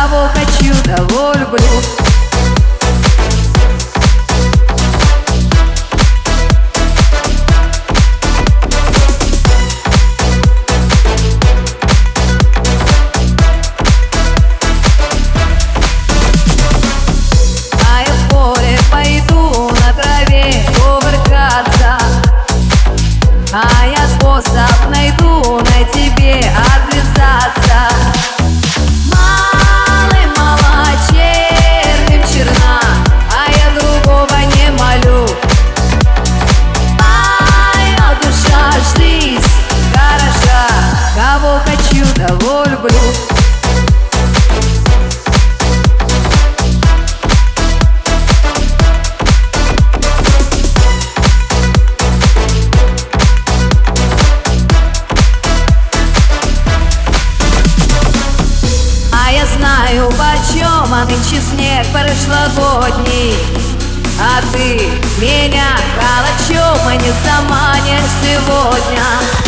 Кого хочу, того люблю. А, а я способ найду на тебе отвязаться. того люблю А я знаю, почем, а нынче снег прошлогодний а ты меня калачом, а не заманишь сегодня.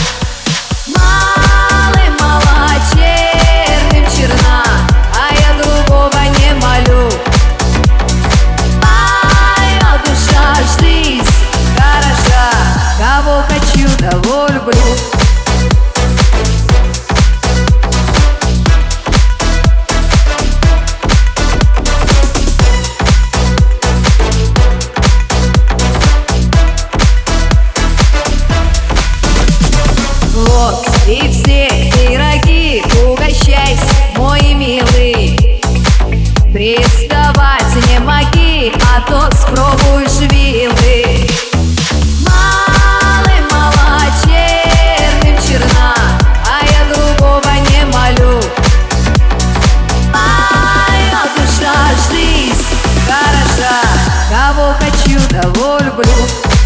Приставать не моги, а то спробуєш віли. Мали мала черним черна, а я другого не молю. Моя душа, жизнь хороша, кого хочу, того люблю.